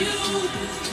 You